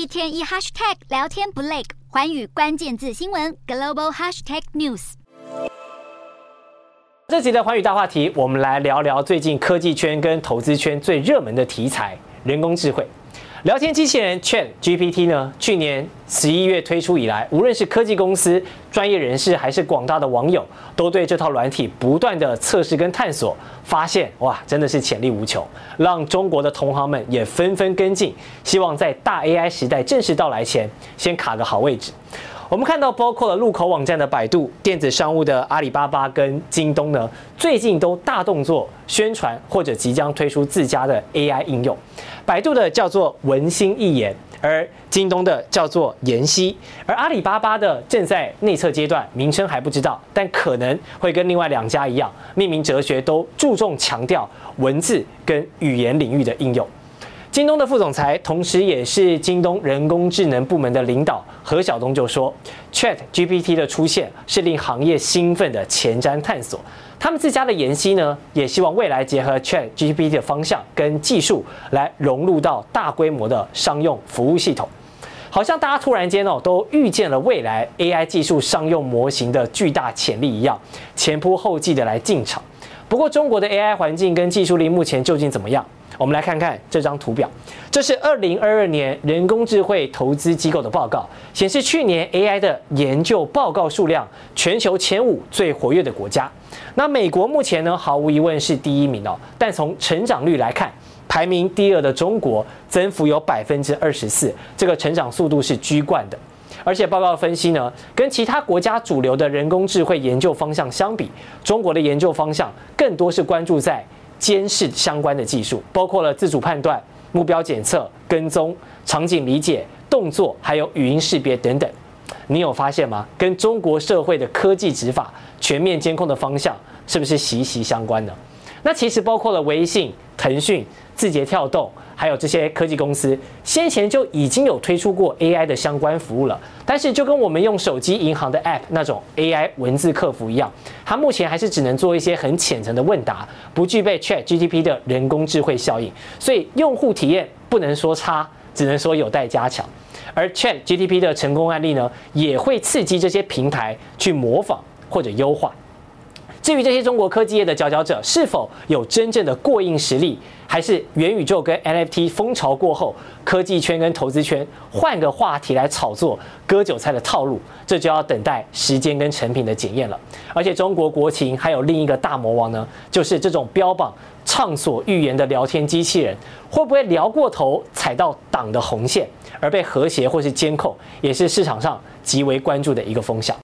一天一 hashtag 聊天不累，环宇关键字新闻 global hashtag news。这集的环宇大话题，我们来聊聊最近科技圈跟投资圈最热门的题材——人工智慧。聊天机器人 Chat GPT 呢，去年十一月推出以来，无论是科技公司、专业人士，还是广大的网友，都对这套软体不断的测试跟探索，发现哇，真的是潜力无穷，让中国的同行们也纷纷跟进，希望在大 AI 时代正式到来前，先卡个好位置。我们看到，包括了入口网站的百度、电子商务的阿里巴巴跟京东呢，最近都大动作宣传或者即将推出自家的 AI 应用。百度的叫做文心一言，而京东的叫做言希，而阿里巴巴的正在内测阶段，名称还不知道，但可能会跟另外两家一样，命名哲学都注重强调文字跟语言领域的应用。京东的副总裁，同时也是京东人工智能部门的领导何晓东就说：“ChatGPT 的出现是令行业兴奋的前瞻探索。他们自家的研析呢，也希望未来结合 ChatGPT 的方向跟技术，来融入到大规模的商用服务系统。好像大家突然间哦，都预见了未来 AI 技术商用模型的巨大潜力一样，前仆后继的来进场。不过，中国的 AI 环境跟技术力目前究竟怎么样？”我们来看看这张图表，这是二零二二年人工智慧投资机构的报告，显示去年 AI 的研究报告数量，全球前五最活跃的国家。那美国目前呢，毫无疑问是第一名哦，但从成长率来看，排名第二的中国增幅有百分之二十四，这个成长速度是居冠的。而且报告分析呢，跟其他国家主流的人工智慧研究方向相比，中国的研究方向更多是关注在。监视相关的技术，包括了自主判断、目标检测、跟踪、场景理解、动作，还有语音识别等等。你有发现吗？跟中国社会的科技执法、全面监控的方向，是不是息息相关呢？那其实包括了微信、腾讯、字节跳动。还有这些科技公司先前就已经有推出过 AI 的相关服务了，但是就跟我们用手机银行的 App 那种 AI 文字客服一样，它目前还是只能做一些很浅层的问答，不具备 ChatGTP 的人工智慧效应，所以用户体验不能说差，只能说有待加强。而 ChatGTP 的成功案例呢，也会刺激这些平台去模仿或者优化。至于这些中国科技业的佼佼者是否有真正的过硬实力，还是元宇宙跟 NFT 风潮过后，科技圈跟投资圈换个话题来炒作割韭菜的套路，这就要等待时间跟成品的检验了。而且中国国情还有另一个大魔王呢，就是这种标榜畅所欲言的聊天机器人，会不会聊过头踩到党的红线而被和谐或是监控，也是市场上极为关注的一个风向。